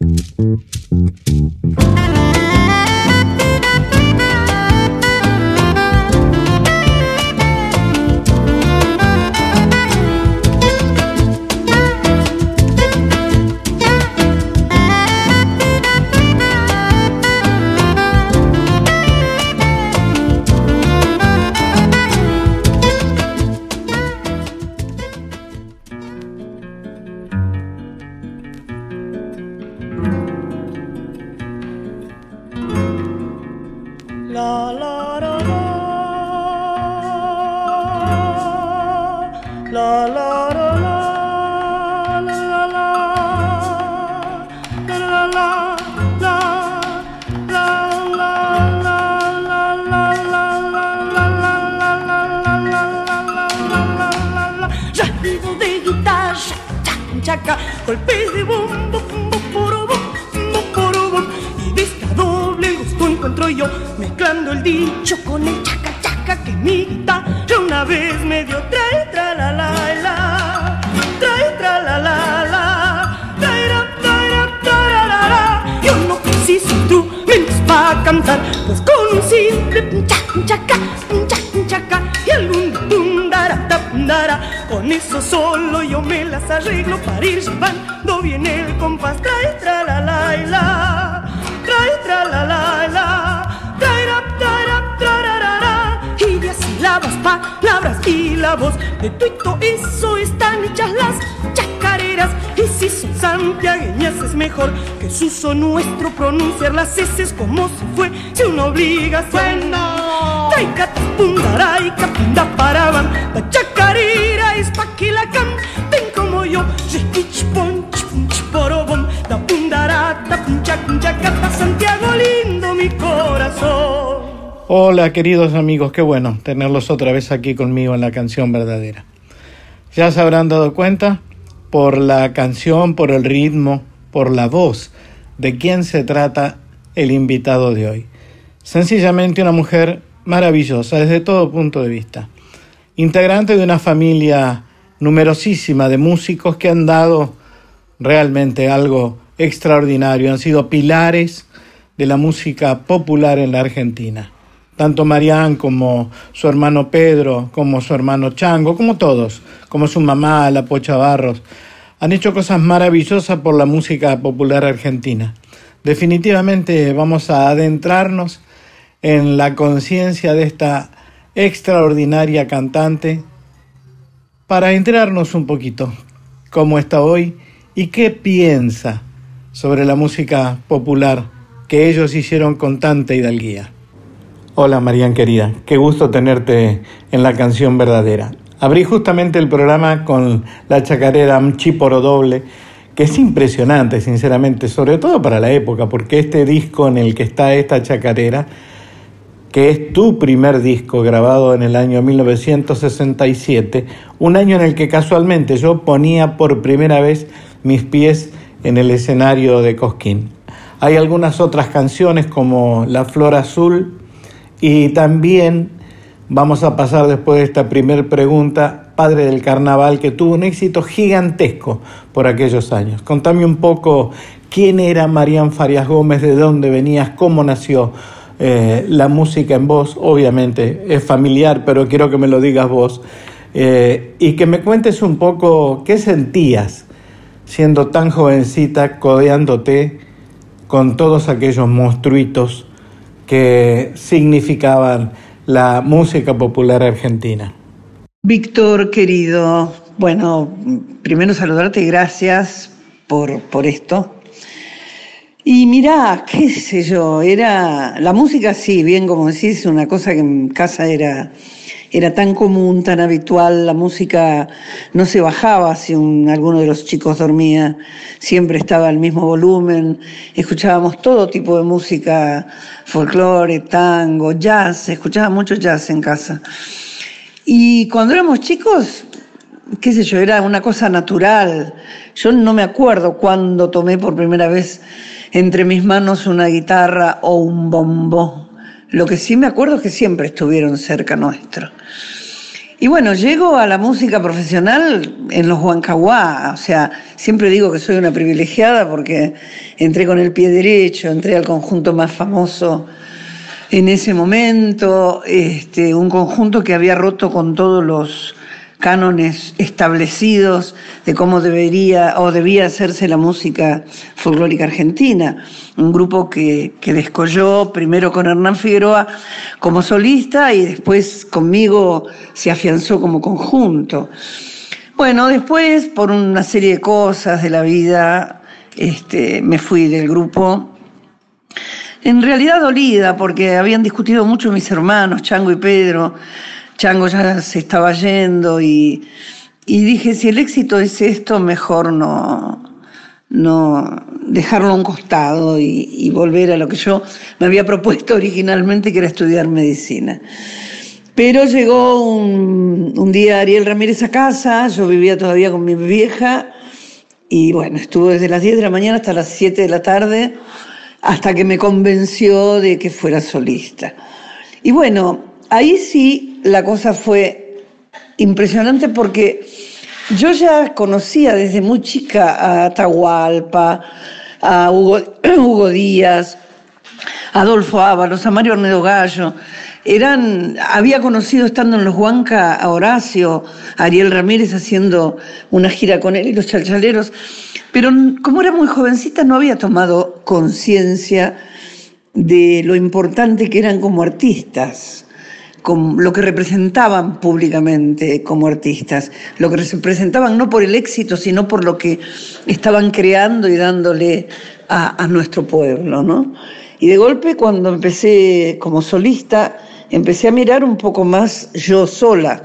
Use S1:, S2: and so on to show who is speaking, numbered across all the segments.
S1: Mm-hmm. Como si fuese una obligación. Taika pundaraika punda paraban, la chacarera es pa' que la canten como yo. Chiquich ponch punch porobom, da pundarata puncha punchacata, Santiago lindo mi corazón.
S2: Hola queridos amigos, qué bueno tenerlos otra vez aquí conmigo en la canción verdadera. Ya se habrán dado cuenta por la canción, por el ritmo, por la voz de quién se trata el invitado de hoy. Sencillamente una mujer maravillosa desde todo punto de vista. Integrante de una familia numerosísima de músicos que han dado realmente algo extraordinario, han sido pilares de la música popular en la Argentina. Tanto Marián como su hermano Pedro, como su hermano Chango, como todos, como su mamá, la Pocha Barros, han hecho cosas maravillosas por la música popular argentina. Definitivamente vamos a adentrarnos en la conciencia de esta extraordinaria cantante para enterarnos un poquito cómo está hoy y qué piensa sobre la música popular que ellos hicieron con tanta hidalguía. Hola Marian querida, qué gusto tenerte en la canción verdadera. Abrí justamente el programa con la chacarera Chiporo Doble, que es impresionante, sinceramente, sobre todo para la época, porque este disco en el que está esta chacarera, que es tu primer disco grabado en el año 1967, un año en el que casualmente yo ponía por primera vez mis pies en el escenario de Cosquín. Hay algunas otras canciones como La Flor Azul y también Vamos a pasar después de esta primera pregunta, padre del carnaval, que tuvo un éxito gigantesco por aquellos años. Contame un poco quién era Marían Farias Gómez, de dónde venías, cómo nació eh, la música en voz. Obviamente es familiar, pero quiero que me lo digas vos. Eh, y que me cuentes un poco qué sentías siendo tan jovencita, codeándote con todos aquellos monstruitos que significaban la música popular argentina.
S3: Víctor, querido, bueno, primero saludarte y gracias por, por esto. Y mira, qué sé yo, era la música sí, bien como decís, una cosa que en casa era era tan común, tan habitual, la música no se bajaba si alguno de los chicos dormía, siempre estaba al mismo volumen, escuchábamos todo tipo de música, folclore, tango, jazz, escuchaba mucho jazz en casa. Y cuando éramos chicos, qué sé yo, era una cosa natural. Yo no me acuerdo cuándo tomé por primera vez entre mis manos una guitarra o un bombo. Lo que sí me acuerdo es que siempre estuvieron cerca nuestro. Y bueno, llego a la música profesional en los Huancahuá, o sea, siempre digo que soy una privilegiada porque entré con el pie derecho, entré al conjunto más famoso en ese momento, este, un conjunto que había roto con todos los cánones establecidos de cómo debería o debía hacerse la música folclórica argentina. Un grupo que, que descolló primero con Hernán Figueroa como solista y después conmigo se afianzó como conjunto. Bueno, después, por una serie de cosas de la vida, este, me fui del grupo. En realidad dolida, porque habían discutido mucho mis hermanos, Chango y Pedro, Chango ya se estaba yendo y, dije, si el éxito es esto, mejor no, no dejarlo a un costado y, volver a lo que yo me había propuesto originalmente, que era estudiar medicina. Pero llegó un, un, día Ariel Ramírez a casa, yo vivía todavía con mi vieja, y bueno, estuvo desde las 10 de la mañana hasta las 7 de la tarde, hasta que me convenció de que fuera solista. Y bueno, ahí sí la cosa fue impresionante porque yo ya conocía desde muy chica a Atahualpa, a Hugo, Díaz, a Adolfo Ábalos, a Mario Ornedo Gallo. Eran, había conocido estando en los Huanca a Horacio, a Ariel Ramírez haciendo una gira con él y los chalchaleros, pero como era muy jovencita no había tomado conciencia de lo importante que eran como artistas lo que representaban públicamente como artistas, lo que representaban no por el éxito, sino por lo que estaban creando y dándole a, nuestro pueblo, ¿no? Y de golpe cuando empecé como solista, empecé a mirar un poco más yo sola,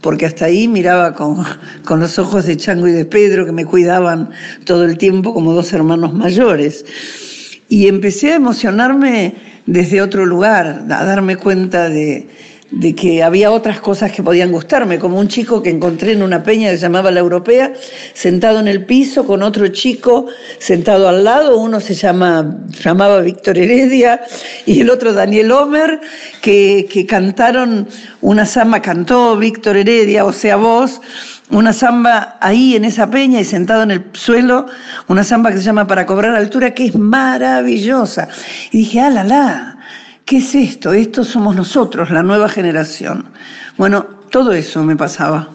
S3: porque hasta ahí miraba con, con, los ojos de Chango y de Pedro, que me cuidaban todo el tiempo como dos hermanos mayores. Y empecé a emocionarme desde otro lugar, a darme cuenta de, de que había otras cosas que podían gustarme, como un chico que encontré en una peña que se llamaba La Europea, sentado en el piso con otro chico sentado al lado, uno se llama, llamaba Víctor Heredia y el otro Daniel Homer, que, que cantaron una samba, cantó Víctor Heredia, o sea, vos, una samba ahí en esa peña y sentado en el suelo, una samba que se llama Para cobrar altura, que es maravillosa. Y dije, ah, la, la ¿Qué es esto? Esto somos nosotros, la nueva generación. Bueno, todo eso me pasaba.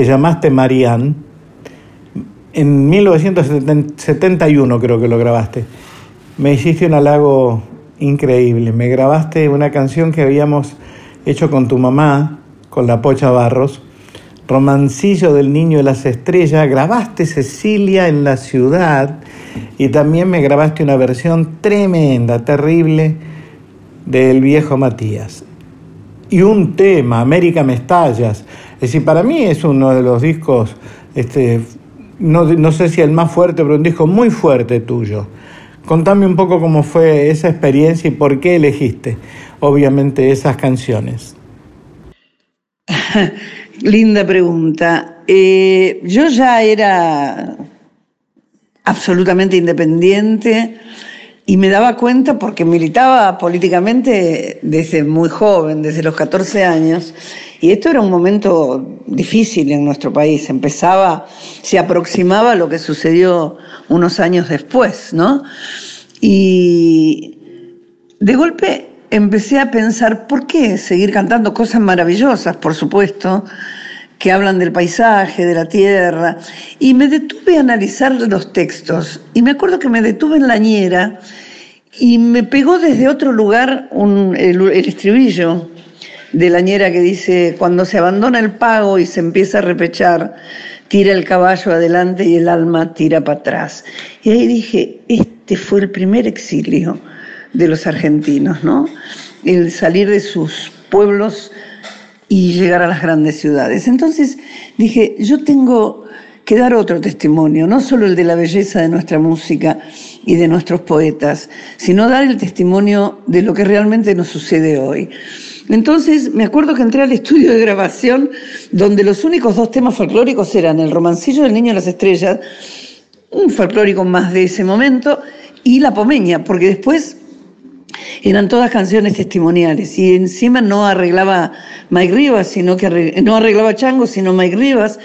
S2: Que llamaste Marianne, en 1971 creo que lo grabaste, me hiciste un halago increíble. Me grabaste una canción que habíamos hecho con tu mamá, con la Pocha Barros, Romancillo del Niño de las Estrellas. Grabaste Cecilia en la ciudad y también me grabaste una versión tremenda, terrible, del viejo Matías y un tema, América me estallas. Es decir, para mí es uno de los discos, este, no, no sé si el más fuerte, pero un disco muy fuerte tuyo. Contame un poco cómo fue esa experiencia y por qué elegiste, obviamente, esas canciones.
S3: Linda pregunta. Eh, yo ya era absolutamente independiente y me daba cuenta porque militaba políticamente desde muy joven, desde los 14 años, y esto era un momento difícil en nuestro país. Empezaba, se aproximaba a lo que sucedió unos años después, ¿no? Y de golpe empecé a pensar, ¿por qué seguir cantando cosas maravillosas, por supuesto, que hablan del paisaje, de la tierra? Y me detuve a analizar los textos. Y me acuerdo que me detuve en la ñera y me pegó desde otro lugar el, el estribillo de la ñera que dice, cuando se abandona el pago y se empieza a repechar, tira el caballo adelante y el alma tira para atrás. Y ahí dije, este fue el primer exilio de los argentinos, ¿no? El salir de sus pueblos y llegar a las grandes ciudades. Entonces dije, yo tengo que dar otro testimonio, no solo el de la belleza de nuestra música y de nuestros poetas, sino dar el testimonio de lo que realmente nos sucede hoy. Entonces me acuerdo que entré al estudio de grabación donde los únicos dos temas folclóricos eran el romancillo del Niño de las Estrellas, un folclórico más de ese momento, y la pomeña, porque después eran todas canciones testimoniales y encima no arreglaba Mike Rivas, sino que no arreglaba Chango, sino Mike Rivas,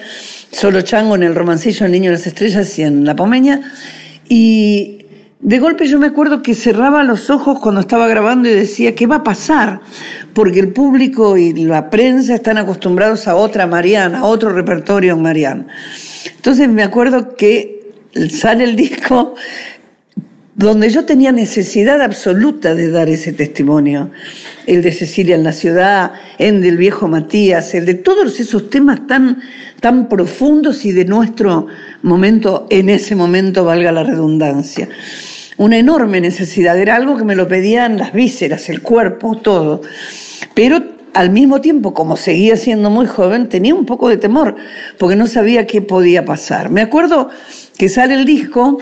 S3: solo Chango en el romancillo El Niño de las Estrellas y en La Pomeña. Y de golpe yo me acuerdo que cerraba los ojos cuando estaba grabando y decía, ¿qué va a pasar? Porque el público y la prensa están acostumbrados a otra Mariana, a otro repertorio en Mariana. Entonces me acuerdo que sale el disco donde yo tenía necesidad absoluta de dar ese testimonio, el de Cecilia en la ciudad, el del viejo Matías, el de todos esos temas tan, tan profundos y de nuestro momento, en ese momento valga la redundancia. Una enorme necesidad, era algo que me lo pedían las vísceras, el cuerpo, todo. Pero al mismo tiempo, como seguía siendo muy joven, tenía un poco de temor, porque no sabía qué podía pasar. Me acuerdo que sale el disco,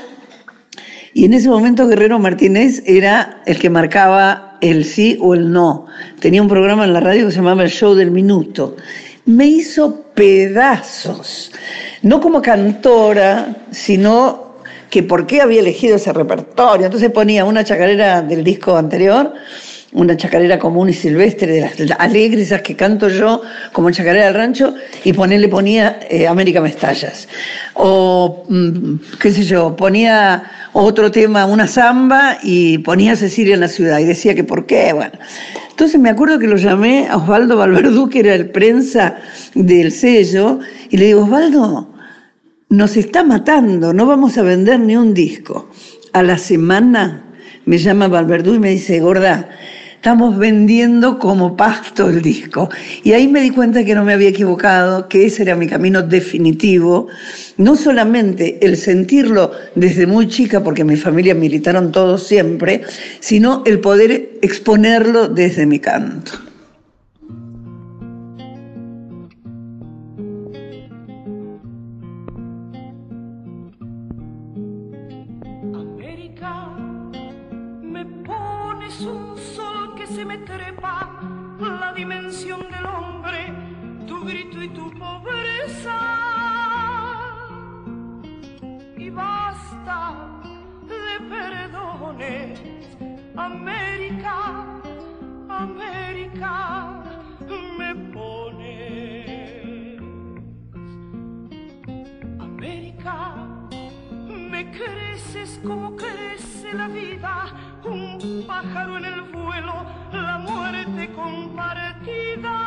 S3: y en ese momento Guerrero Martínez era el que marcaba el sí o el no. Tenía un programa en la radio que se llamaba El Show del Minuto. Me hizo pedazos, no como cantora, sino que por qué había elegido ese repertorio. Entonces ponía una chacarera del disco anterior, una chacarera común y silvestre, de las alegres, esas que canto yo, como chacarera del rancho, y ponerle ponía eh, América Mestallas. O, mm, qué sé yo, ponía otro tema, una samba, y ponía Cecilia en la ciudad, y decía que por qué, bueno. Entonces me acuerdo que lo llamé a Osvaldo Valverdú, que era el prensa del sello, y le digo, Osvaldo, nos está matando, no vamos a vender ni un disco. A la semana me llama Valverdú y me dice, gorda, estamos vendiendo como pasto el disco. Y ahí me di cuenta que no me había equivocado, que ese era mi camino definitivo. No solamente el sentirlo desde muy chica, porque mi familia militaron todos siempre, sino el poder exponerlo desde mi canto.
S4: me pones. América, me creces como crece la vida, un pájaro en el vuelo, la muerte compartida.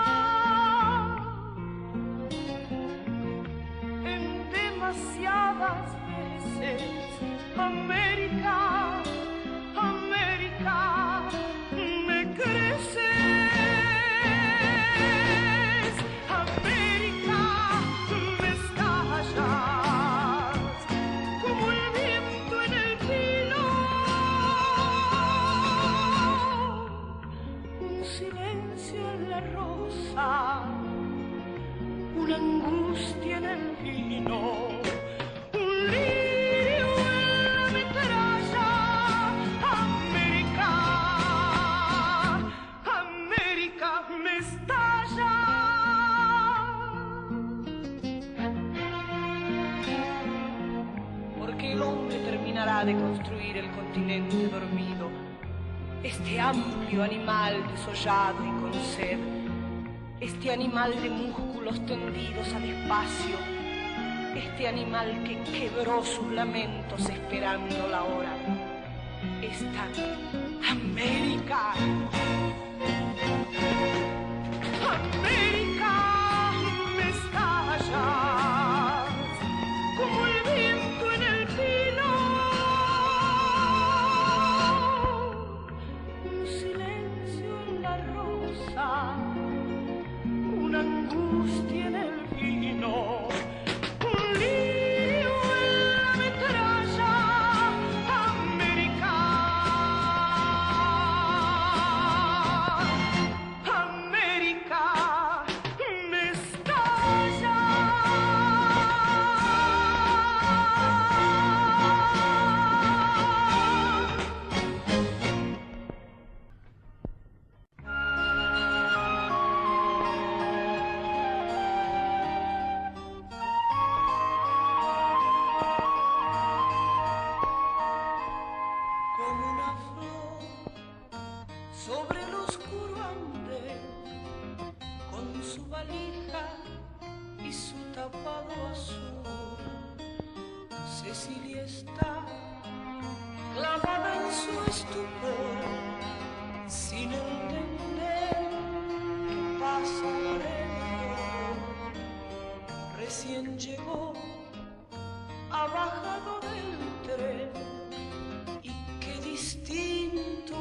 S4: En demasiadas veces, América
S1: de construir el continente dormido, este amplio animal desollado y con sed, este animal de músculos tendidos al espacio, este animal que quebró sus lamentos esperando la hora, esta América.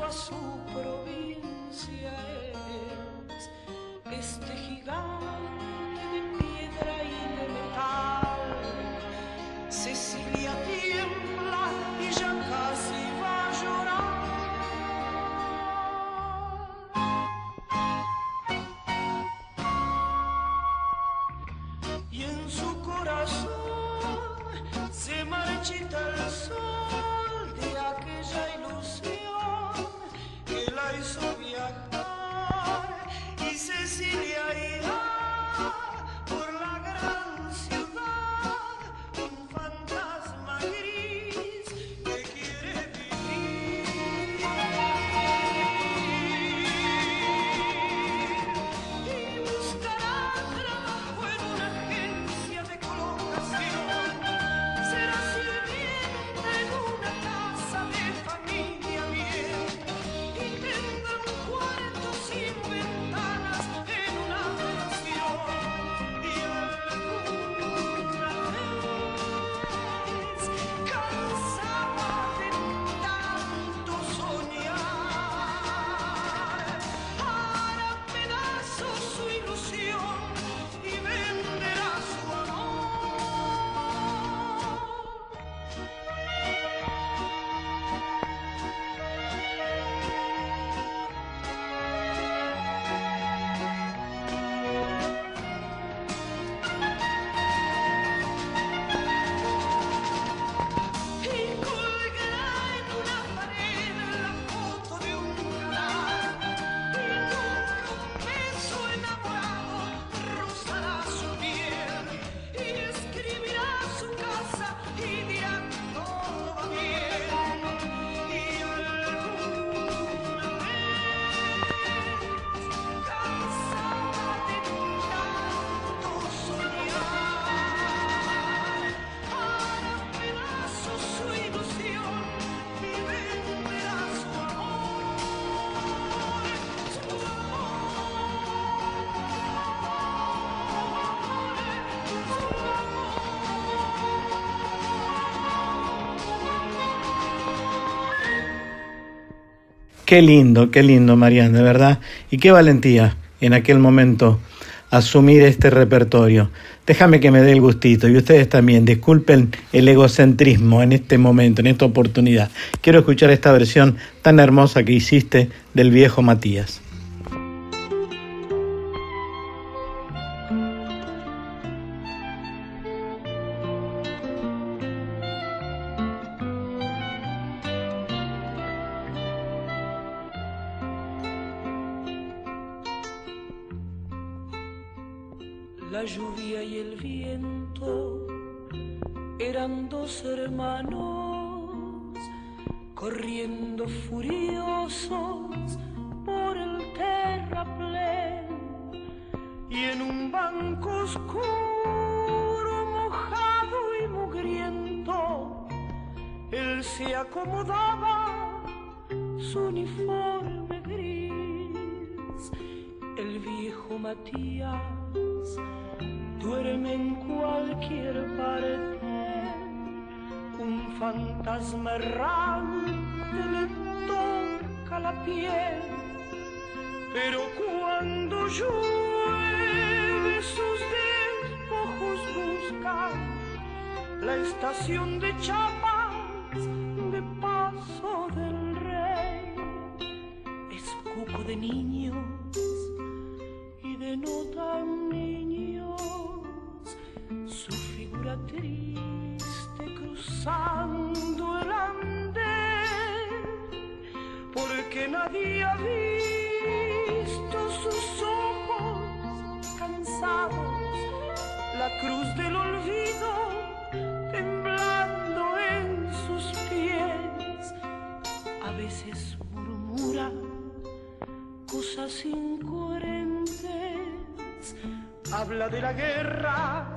S1: a su provincia.
S2: Qué lindo, qué lindo, Marian, de verdad. Y qué valentía en aquel momento asumir este repertorio. Déjame que me dé el gustito y ustedes también disculpen el egocentrismo en este momento, en esta oportunidad. Quiero escuchar esta versión tan hermosa que hiciste del viejo Matías.
S1: fantasma errante le toca la piel, pero cuando llueve sus despojos buscan la estación de Chapa habla de la guerra,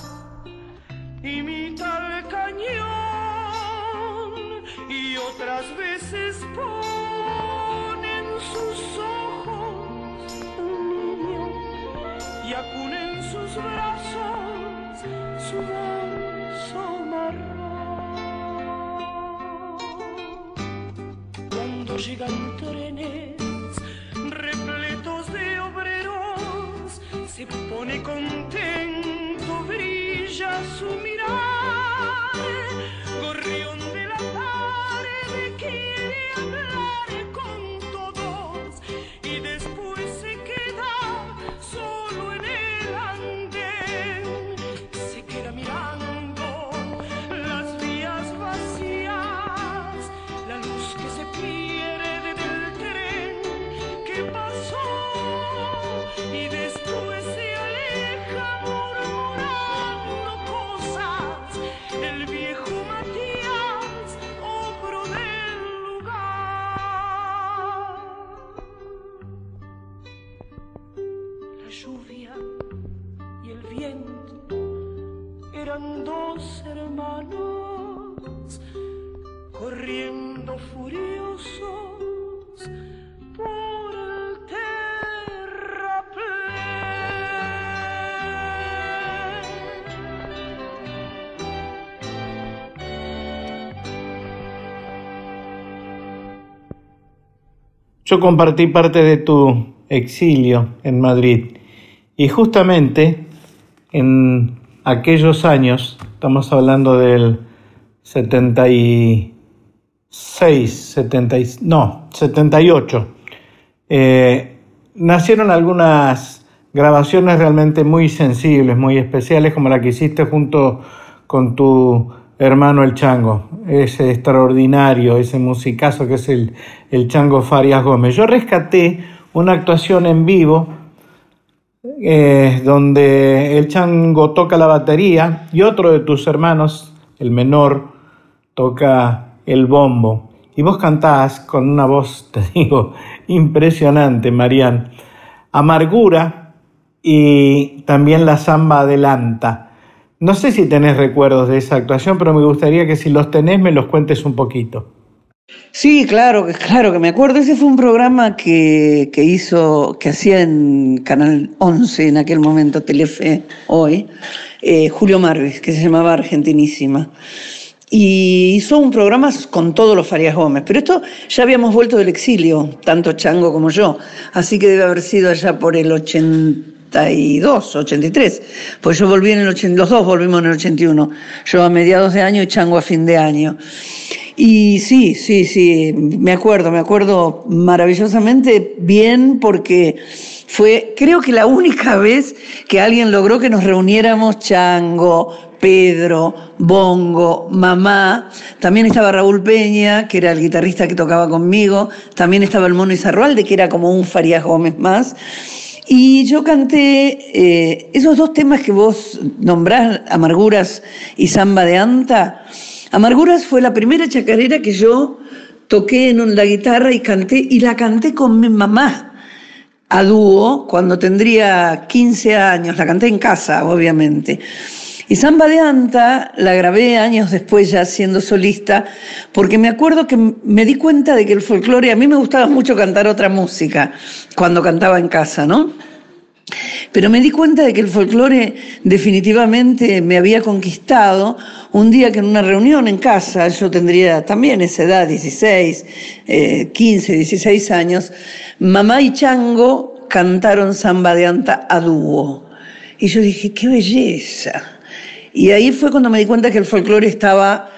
S1: imita el cañón y otras veces pone en sus ojos un niño y acuna en sus brazos su bolso marrón. Cuando llegan trenes se
S2: Yo compartí parte de tu exilio en Madrid. Y justamente en aquellos años, estamos hablando del 76, 70, no, 78, eh, nacieron algunas grabaciones realmente muy sensibles, muy especiales, como la que hiciste junto con tu hermano el Chango, ese extraordinario, ese musicazo que es el, el Chango Farias Gómez. Yo rescaté una actuación en vivo eh, donde el chango toca la batería y otro de tus hermanos, el menor, toca el bombo. Y vos cantás con una voz, te digo, impresionante, Marian. Amargura y también la samba adelanta. No sé si tenés recuerdos de esa actuación, pero me gustaría que si los tenés me los cuentes un poquito.
S3: Sí, claro, claro que me acuerdo. Ese fue un programa que, hizo, que hacía en Canal 11 en aquel momento, Telefe, hoy, eh, Julio Marvis, que se llamaba Argentinísima. y hizo un programa con todos los Farias Gómez. Pero esto ya habíamos vuelto del exilio, tanto Chango como yo, así que debe haber sido allá por el 82, 83, pues yo volví en el 80, los dos volvimos en el 81, yo a mediados de año y Chango a fin de año. Y sí, sí, sí, me acuerdo, me acuerdo maravillosamente bien porque fue, creo que la única vez que alguien logró que nos reuniéramos Chango, Pedro, Bongo, Mamá, también estaba Raúl Peña, que era el guitarrista que tocaba conmigo, también estaba el Mono Izarrualde, que era como un Farías Gómez más. Y yo canté eh, esos dos temas que vos nombrás, Amarguras y Samba de Anta. Amarguras fue la primera chacarera que yo toqué en la guitarra y canté, y la canté con mi mamá a dúo cuando tendría 15 años, la canté en casa, obviamente. Y Samba de Anta la grabé años después ya siendo solista, porque me acuerdo que me di cuenta de que el folclore, a mí me gustaba mucho cantar otra música cuando cantaba en casa, ¿no? Pero me di cuenta de que el folclore definitivamente me había conquistado un día que en una reunión en casa, yo tendría también esa edad, 16, 15, 16 años, mamá y Chango cantaron Samba de Anta a dúo. Y yo dije, qué belleza. Y ahí fue cuando me di cuenta que el folclore estaba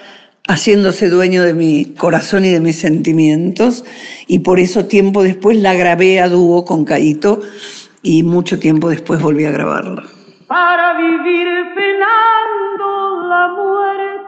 S3: haciéndose dueño de mi corazón y de mis sentimientos, y por eso tiempo después la grabé a dúo con Caito y mucho tiempo después volví a grabarla.
S1: Para vivir penando la muerte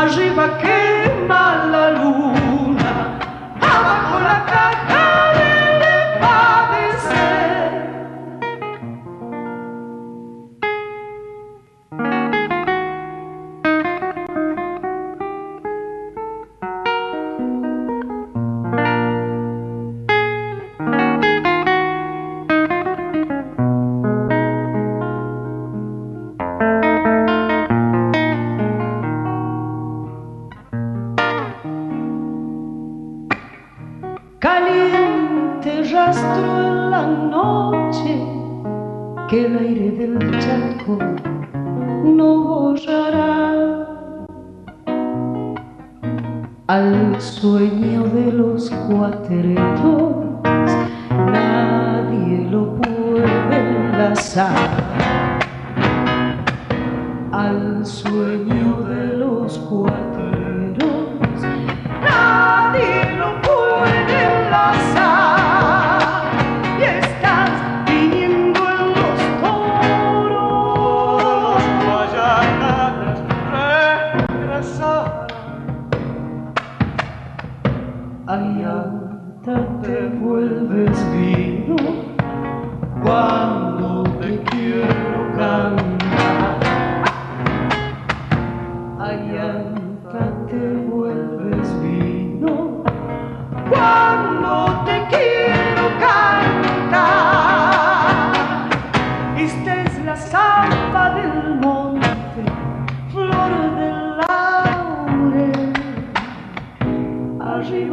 S1: Arriba quema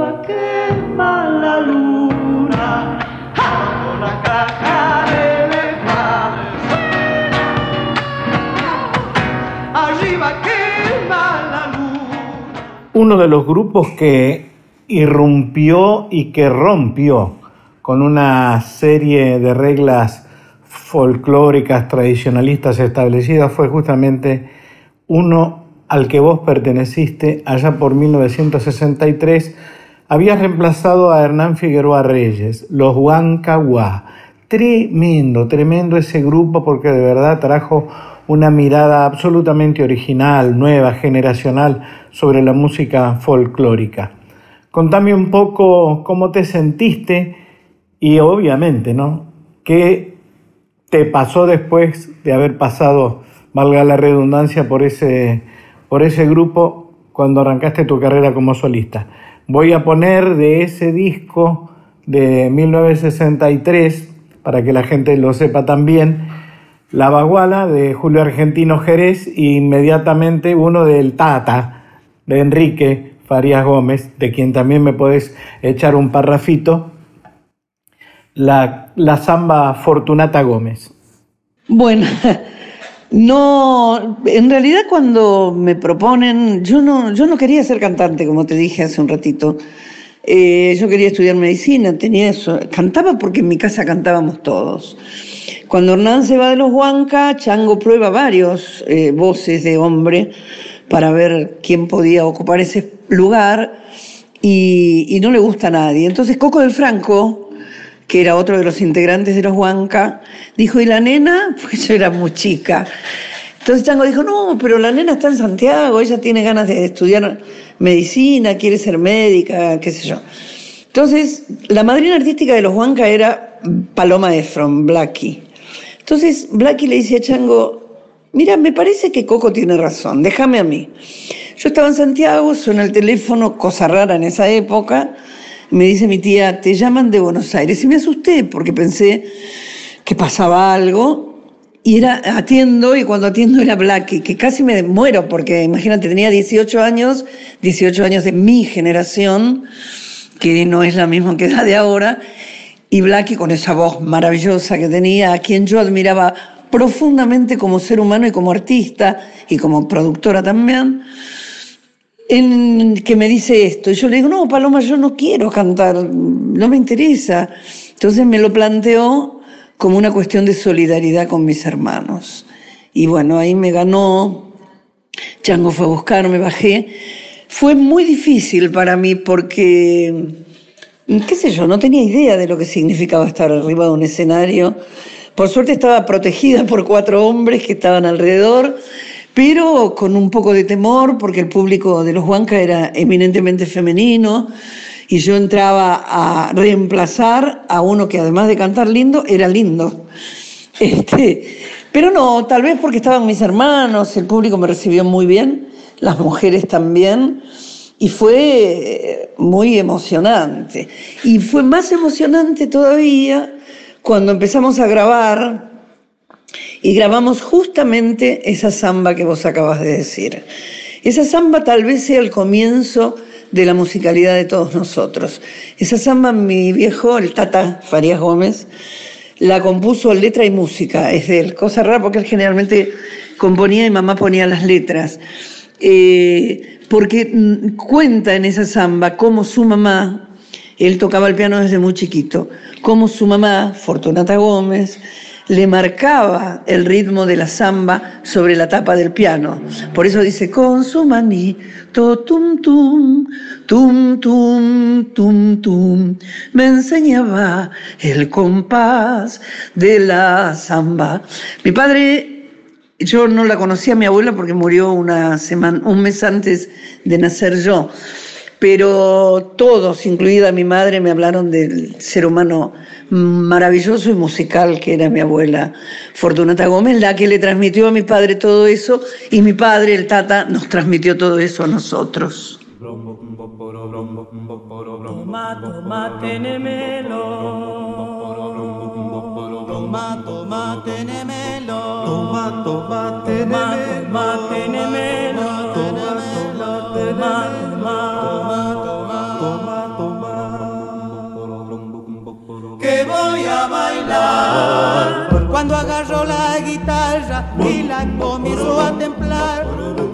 S1: Quema la luna, abajo la caja de Arriba quema la luna.
S2: Uno de los grupos que irrumpió y que rompió con una serie de reglas folclóricas tradicionalistas establecidas fue justamente uno al que vos perteneciste allá por 1963. Habías reemplazado a Hernán Figueroa Reyes, los Huancahuá. Tremendo, tremendo ese grupo porque de verdad trajo una mirada absolutamente original, nueva, generacional sobre la música folclórica. Contame un poco cómo te sentiste y obviamente, ¿no? ¿Qué te pasó después de haber pasado, valga la redundancia, por ese, por ese grupo cuando arrancaste tu carrera como solista? Voy a poner de ese disco de 1963, para que la gente lo sepa también, La Baguala de Julio Argentino Jerez e inmediatamente uno del Tata de Enrique Farías Gómez, de quien también me podés echar un parrafito, la, la Fortunata Gómez.
S3: Bueno, no, en realidad cuando me proponen, yo no, yo no quería ser cantante, como te dije hace un ratito. Eh, yo quería estudiar medicina, tenía eso. Cantaba porque en mi casa cantábamos todos. Cuando Hernán se va de los Huanca, Chango prueba varios eh, voces de hombre para ver quién podía ocupar ese lugar y, y no le gusta a nadie. Entonces Coco del Franco, que era otro de los integrantes de los Huanca, dijo, ¿y la nena? Pues yo era muy chica. Entonces Chango dijo, no, pero la nena está en Santiago, ella tiene ganas de estudiar medicina, quiere ser médica, qué sé yo. Entonces, la madrina artística de los Huanca era Paloma Efron, Blackie. Entonces, Blackie le dice a Chango, mira, me parece que Coco tiene razón, déjame a mí. Yo estaba en Santiago, suena el teléfono, cosa rara en esa época, me dice mi tía, te llaman de Buenos Aires. Y me asusté porque pensé que pasaba algo. Y era, atiendo, y cuando atiendo era Blackie, que casi me muero, porque imagínate, tenía 18 años, 18 años de mi generación, que no es la misma que la de ahora, y Blackie con esa voz maravillosa que tenía, a quien yo admiraba profundamente como ser humano y como artista, y como productora también, en que me dice esto. Y yo le digo, no, Paloma, yo no quiero cantar, no me interesa. Entonces me lo planteó como una cuestión de solidaridad con mis hermanos. Y bueno, ahí me ganó, Chango fue a buscar, me bajé. Fue muy difícil para mí porque, qué sé yo, no tenía idea de lo que significaba estar arriba de un escenario. Por suerte estaba protegida por cuatro hombres que estaban alrededor pero con un poco de temor porque el público de los Huanca era eminentemente femenino y yo entraba a reemplazar a uno que además de cantar lindo, era lindo. Este, pero no, tal vez porque estaban mis hermanos, el público me recibió muy bien, las mujeres también, y fue muy emocionante. Y fue más emocionante todavía cuando empezamos a grabar y grabamos justamente esa samba que vos acabas de decir. Esa samba tal vez sea el comienzo de la musicalidad de todos nosotros. Esa samba mi viejo, el Tata Farías Gómez, la compuso letra y música, es de él. Cosa rara porque él generalmente componía y mamá ponía las letras. Eh, porque mm, cuenta en esa samba cómo su mamá, él tocaba el piano desde muy chiquito, cómo su mamá, Fortunata Gómez, le marcaba el ritmo de la samba sobre la tapa del piano. Por eso dice, con su manito, tum tum, tum tum, tum tum, me enseñaba el compás de la samba. Mi padre yo no la conocía a mi abuela porque murió una semana, un mes antes de nacer yo, pero todos, incluida mi madre, me hablaron del ser humano maravilloso y musical que era mi abuela Fortunata Gómez, la que le transmitió a mi padre todo eso y mi padre, el Tata, nos transmitió todo eso a nosotros.
S5: Toma, toma, tenemelo. Toma, toma, tenemelo. Toma, toma, tenemelo. Toma, tenemelo. Toma, toma, voy a bailar. Cuando agarro la guitarra y la comienzo a templar,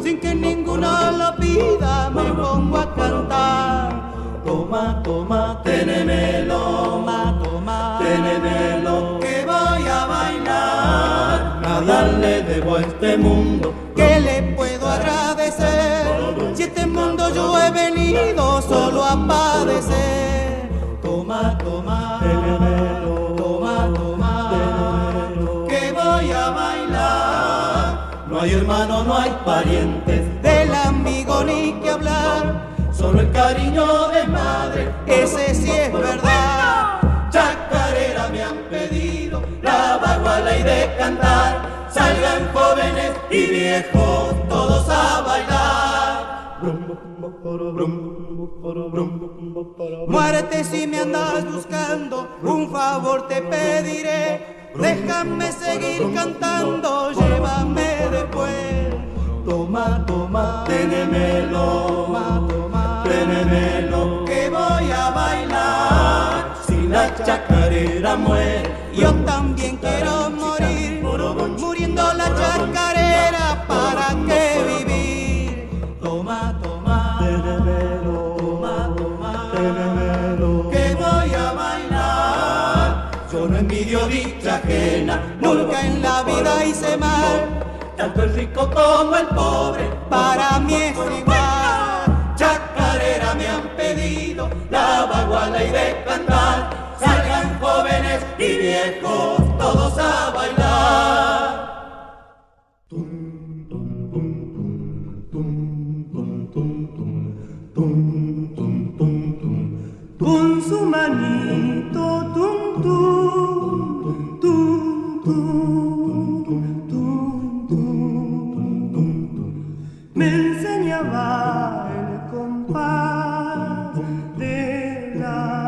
S5: sin que ninguno lo pida, me pongo a cantar. Toma, toma, tenemelo, toma, toma, tenemelo, que voy a bailar. Nada le debo a este mundo, que le puedo agradecer. Venido solo a padecer. Toma, toma, No hay hermano, no hay parientes, del amigo ni que hablar, solo el cariño de madre, ese sí es verdad. Chacarera me han pedido la baguala y de cantar, salgan jóvenes y viejos todos a bailar. Muérete si me andas buscando, un favor te pediré Déjame seguir cantando, llévame después. Toma, toma, tenemelo, toma, toma, tenemelo, que voy a bailar. Si la chacarera muere, yo también quiero nunca en la vida hice mal, tanto el rico como el pobre, para mí es igual. Chacarera me han pedido, la baguala y de cantar, salgan jóvenes y viejos, todos a bailar. Con su manito, tum, tum. Me enseñaba el compás de la.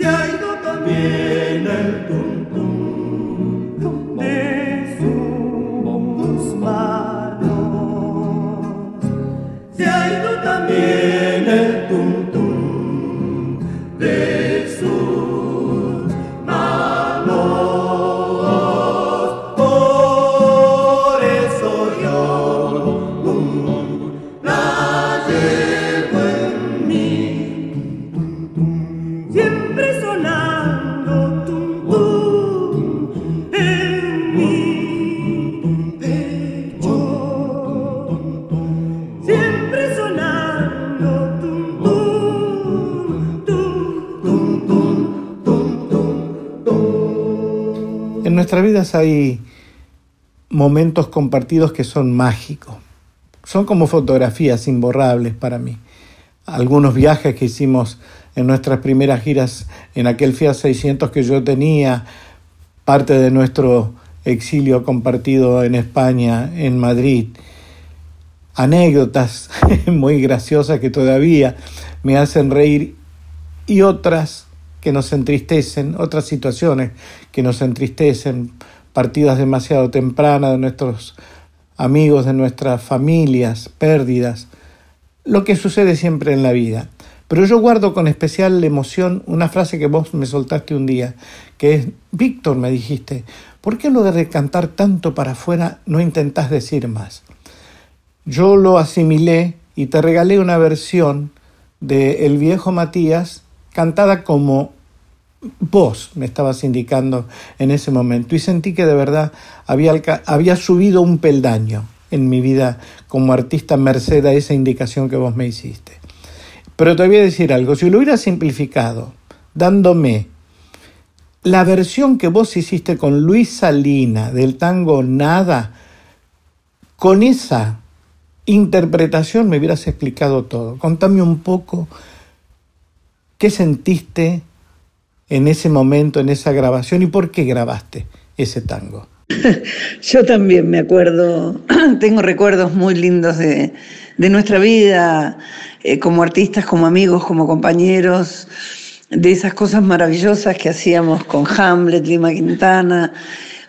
S2: Nuestras hay momentos compartidos que son mágicos. Son como fotografías imborrables para mí. Algunos viajes que hicimos en nuestras primeras giras en aquel Fiat 600 que yo tenía, parte de nuestro exilio compartido en España, en Madrid. Anécdotas muy graciosas que todavía me hacen reír y otras que nos entristecen, otras situaciones que nos entristecen, partidas demasiado tempranas de nuestros amigos, de nuestras familias, pérdidas, lo que sucede siempre en la vida. Pero yo guardo con especial emoción una frase que vos me soltaste un día, que es, Víctor, me dijiste, ¿por qué lo de cantar tanto para afuera no intentás decir más? Yo lo asimilé y te regalé una versión de El viejo Matías cantada como vos me estabas indicando en ese momento y sentí que de verdad había, había subido un peldaño en mi vida como artista merced a esa indicación que vos me hiciste. Pero te voy a decir algo, si lo hubiera simplificado dándome la versión que vos hiciste con Luis Salina del tango Nada, con esa interpretación me hubieras explicado todo. Contame un poco qué sentiste en ese momento, en esa grabación y por qué grabaste ese tango.
S3: Yo también me acuerdo, tengo recuerdos muy lindos de, nuestra vida eh, como artistas, como amigos, como compañeros, de esas cosas maravillosas que hacíamos con Hamlet, Lima Quintana.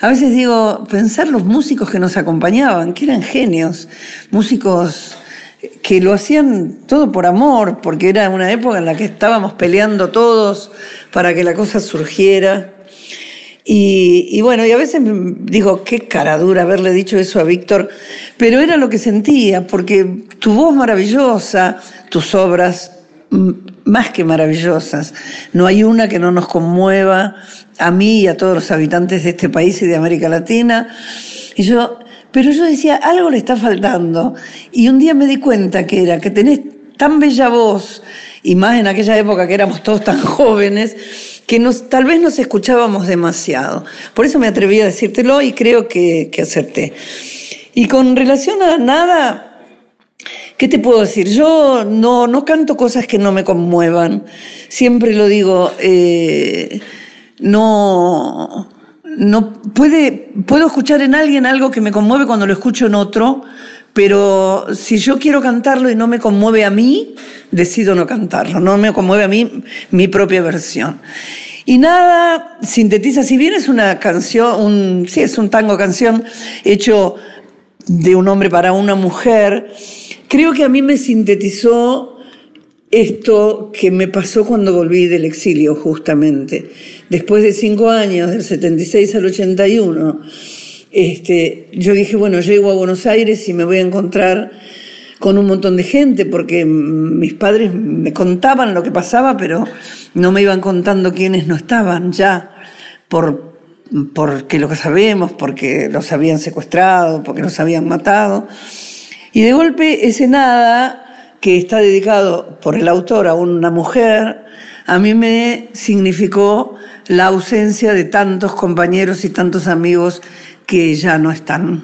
S3: A veces digo, pensar los músicos que nos acompañaban, que eran genios, músicos que lo hacían todo por amor, porque era una época en la que estábamos peleando todos para que la cosa surgiera. Y, bueno, y a veces digo, qué cara dura haberle dicho eso a Víctor, pero era lo que sentía, porque tu voz maravillosa, tus obras más que maravillosas, no hay una que no nos conmueva a mí y a todos los habitantes de este país y de América Latina. Y yo pero yo decía, algo le está faltando. Y un día me di cuenta que era que tenés tan bella voz, y más en aquella época que éramos todos tan jóvenes, que nos, tal vez nos escuchábamos demasiado. Por eso me atreví a decírtelo y creo que, que acerté. Y con relación a nada, ¿Qué te puedo decir? Yo no, no canto cosas que no me conmuevan. Siempre lo digo, eh, no, no puede, puedo escuchar en alguien algo que me conmueve cuando lo escucho en otro, pero si yo quiero cantarlo y no me conmueve a mí, decido no cantarlo, no me conmueve a mí mi propia versión. Y nada sintetiza, si bien es una canción, un, sí, es un tango canción hecho de un hombre para una mujer, creo que a mí me sintetizó esto que me pasó cuando volví del exilio, justamente. Después de cinco años, del 76 al 81, este, yo dije, bueno, llego a Buenos Aires y me voy a encontrar con un montón de gente, porque mis padres me contaban lo que pasaba, pero no me iban contando quiénes no estaban ya, por, porque lo que sabemos, porque los habían secuestrado, porque los habían matado. Y de golpe ese nada que está dedicado por el autor a una mujer, a mí me significó la ausencia de tantos compañeros y tantos amigos que ya no están.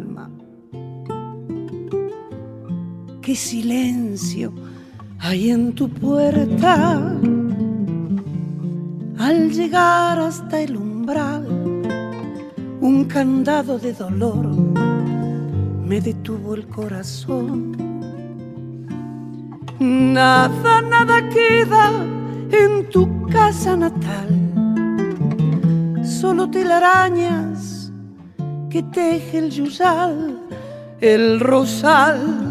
S1: silencio hay en tu puerta. Al llegar hasta el umbral, un candado de dolor me detuvo el corazón. Nada, nada queda en tu casa natal, solo telarañas que teje el yusal, el rosal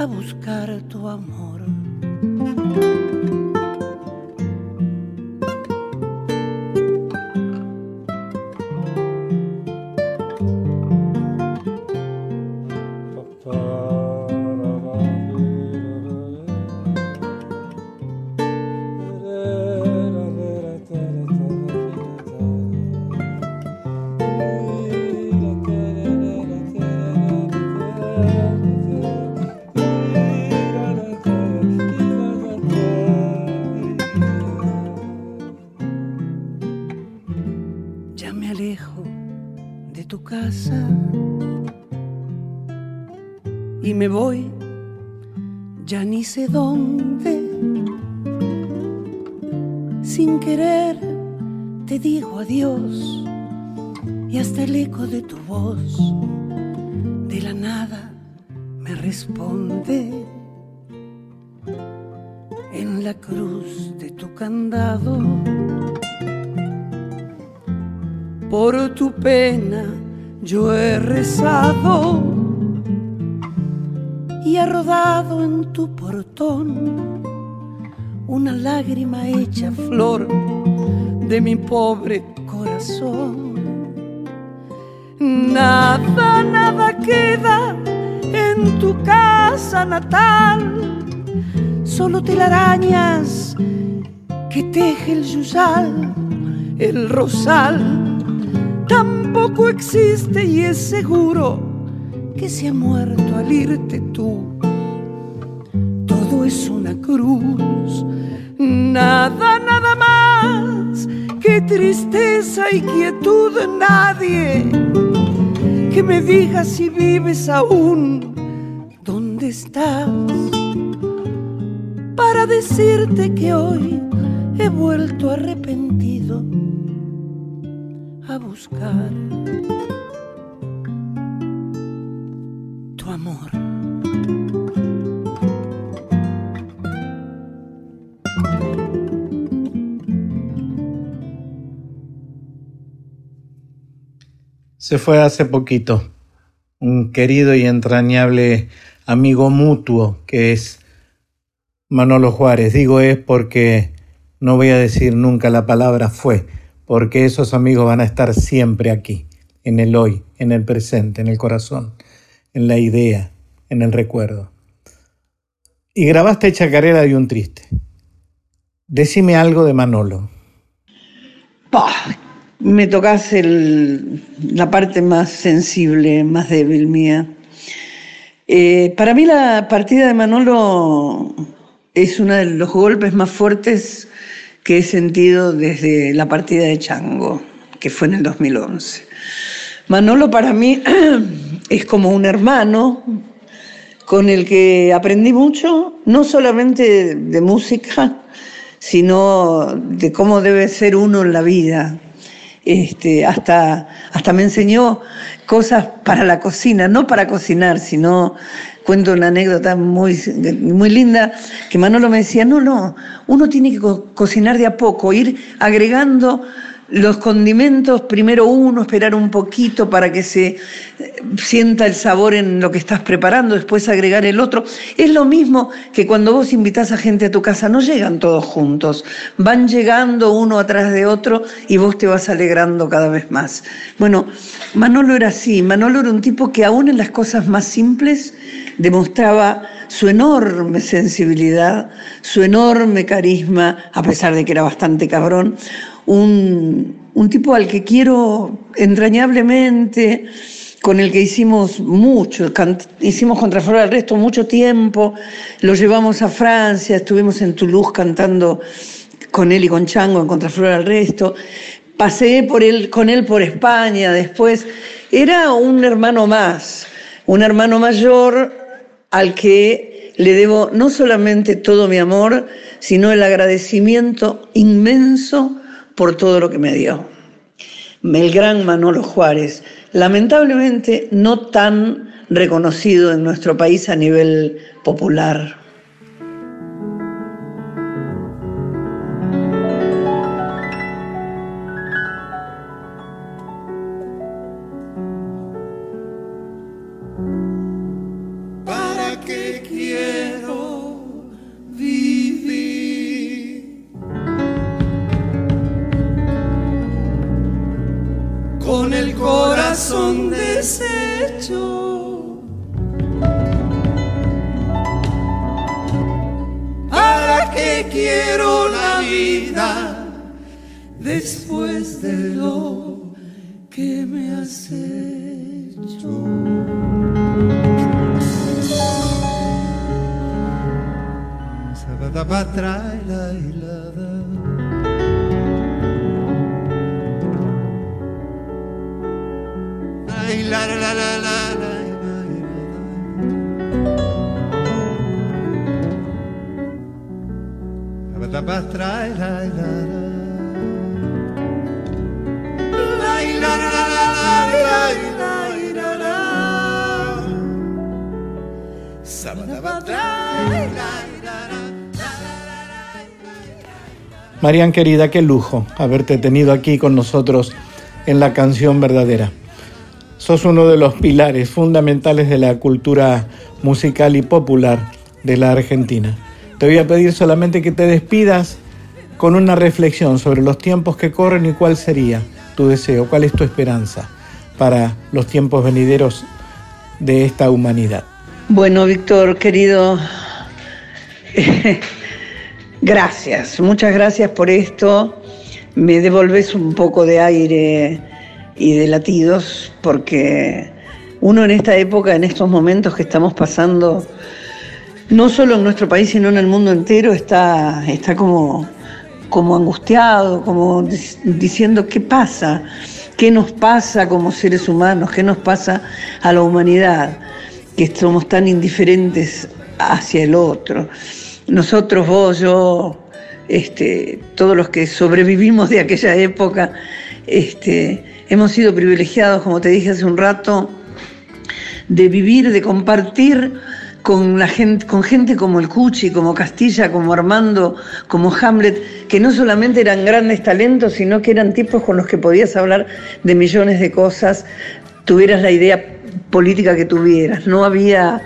S1: a buscar tu amor. Sé dónde. Sin querer te digo adiós y hasta el eco de tu voz de la nada me responde. En la cruz de tu candado, por tu pena yo he rezado y ha rodado en tu portón una lágrima hecha flor de mi pobre corazón. Nada, nada queda en tu casa natal, solo telarañas que teje el yusal, el rosal. Tampoco existe y es seguro que se ha muerto al irte tú. Todo es una cruz, nada, nada más que tristeza y quietud. Nadie que me diga si vives aún, ¿dónde estás? Para decirte que hoy he vuelto arrepentido a buscar
S2: Se fue hace poquito un querido y entrañable amigo mutuo que es Manolo Juárez. Digo es porque no voy a decir nunca la palabra fue, porque esos amigos van a estar siempre aquí, en el hoy, en el presente, en el corazón en la idea, en el recuerdo. Y grabaste Chacarera de un triste. Decime algo de Manolo.
S3: Me tocas la parte más sensible, más débil mía. Eh, para mí la partida de Manolo es uno de los golpes más fuertes que he sentido desde la partida de Chango, que fue en el 2011. Manolo para mí es como un hermano con el que aprendí mucho, no solamente de música, sino de cómo debe ser uno en la vida. Este, hasta, hasta me enseñó cosas para la cocina, no para cocinar, sino cuento una anécdota muy, muy linda, que Manolo me decía, no, no, uno tiene que cocinar de a poco, ir agregando los condimentos, primero uno, esperar un poquito para que se eh, sienta el sabor en lo que estás preparando, después agregar el otro. Es lo mismo que cuando vos invitas a gente a tu casa, no llegan todos juntos, van llegando uno atrás de otro y vos te vas alegrando cada vez más. Bueno, Manolo era así, Manolo era un tipo que aún en las cosas más simples demostraba su enorme sensibilidad, su enorme carisma, a pesar de que era bastante cabrón, un, tipo al que quiero entrañablemente, con el que hicimos mucho, hicimos contra Flor al resto mucho tiempo, lo llevamos a Francia, estuvimos en Toulouse cantando con él y con Chango en Contraflor al resto, pasé por él, con él por España después, era un hermano más, un hermano mayor al que le debo no solamente todo mi amor, sino el agradecimiento inmenso por todo lo que me dio. El gran Manolo Juárez, lamentablemente no tan reconocido en nuestro país a nivel popular.
S2: Marian querida, qué lujo haberte tenido aquí con nosotros en la canción verdadera. Sos uno de los pilares fundamentales de la cultura musical y popular de la Argentina. Te voy a pedir solamente que te despidas con una reflexión sobre los tiempos que corren y cuál sería tu deseo, cuál es tu esperanza para los tiempos venideros de esta humanidad.
S3: Bueno, Víctor, querido, Gracias, muchas gracias por esto. Me devolves un poco de aire y de latidos porque uno en esta época, en estos momentos que estamos pasando, no solo en nuestro país, sino en el mundo entero, está, está como, como angustiado, como diciendo qué pasa, qué nos pasa como seres humanos, qué nos pasa a la humanidad, que somos tan indiferentes hacia el otro nosotros, vos, yo, este, todos los que sobrevivimos de aquella época, este, hemos sido privilegiados, como te dije hace un rato, de vivir, de compartir con, la gente, con gente como el Cuchi, como Castilla, como Armando, como Hamlet, que no solamente eran grandes talentos, sino que eran tipos con los que podías hablar de millones de cosas, tuvieras la idea política que tuvieras. No había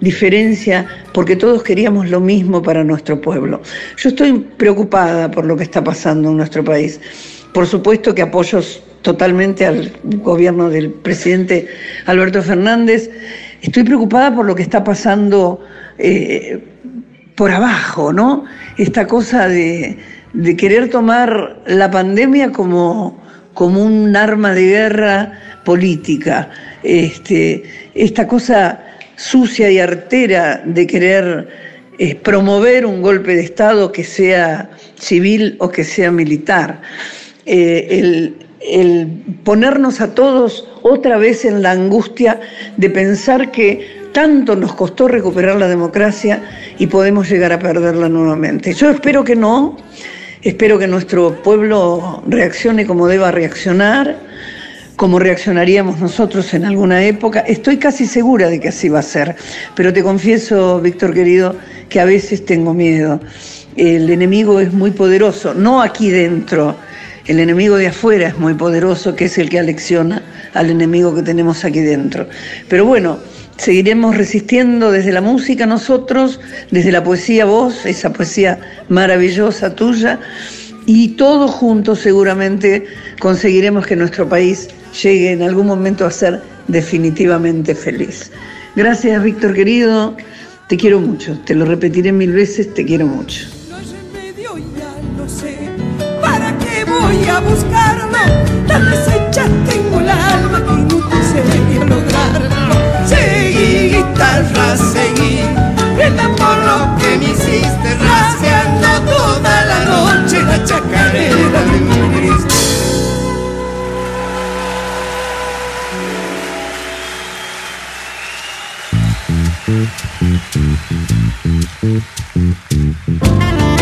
S3: diferencia porque todos queríamos lo mismo para nuestro pueblo. Yo estoy preocupada por lo que está pasando en nuestro país. Por supuesto que apoyo totalmente al gobierno del presidente Alberto Fernández. Estoy preocupada por lo que está pasando eh, por abajo, ¿no? Esta cosa de, querer tomar la pandemia como, como un arma de guerra política. Este, esta cosa sucia y artera de querer eh, promover un golpe de Estado que sea civil o que sea militar. Eh, el ponernos a todos otra vez en la angustia de pensar que tanto nos costó recuperar la democracia y podemos llegar a perderla nuevamente. Yo espero que no, espero que nuestro pueblo reaccione como deba reaccionar, como reaccionaríamos nosotros en alguna época. Estoy casi segura de que así va a ser, pero te confieso, Víctor querido, que a veces tengo miedo. El enemigo es muy poderoso, no aquí dentro, el enemigo de afuera es muy poderoso, que es el que alecciona al enemigo que tenemos aquí dentro. Pero bueno, seguiremos resistiendo desde la música nosotros, desde la poesía vos, esa poesía maravillosa tuya, y todos juntos seguramente conseguiremos que nuestro país llegue en algún momento a ser definitivamente feliz. Gracias, Víctor querido. Te quiero mucho, te lo repetiré mil veces, te quiero mucho.
S1: No hay remedio, ya lo sé. ¿Para qué voy a buscarlo? La deshecha tengo el alma que nunca sería lograrlo. Seguí, guitarra, seguí. Brenda por lo que me hiciste, rasgando toda la noche la chacarera de mi
S6: Thank you.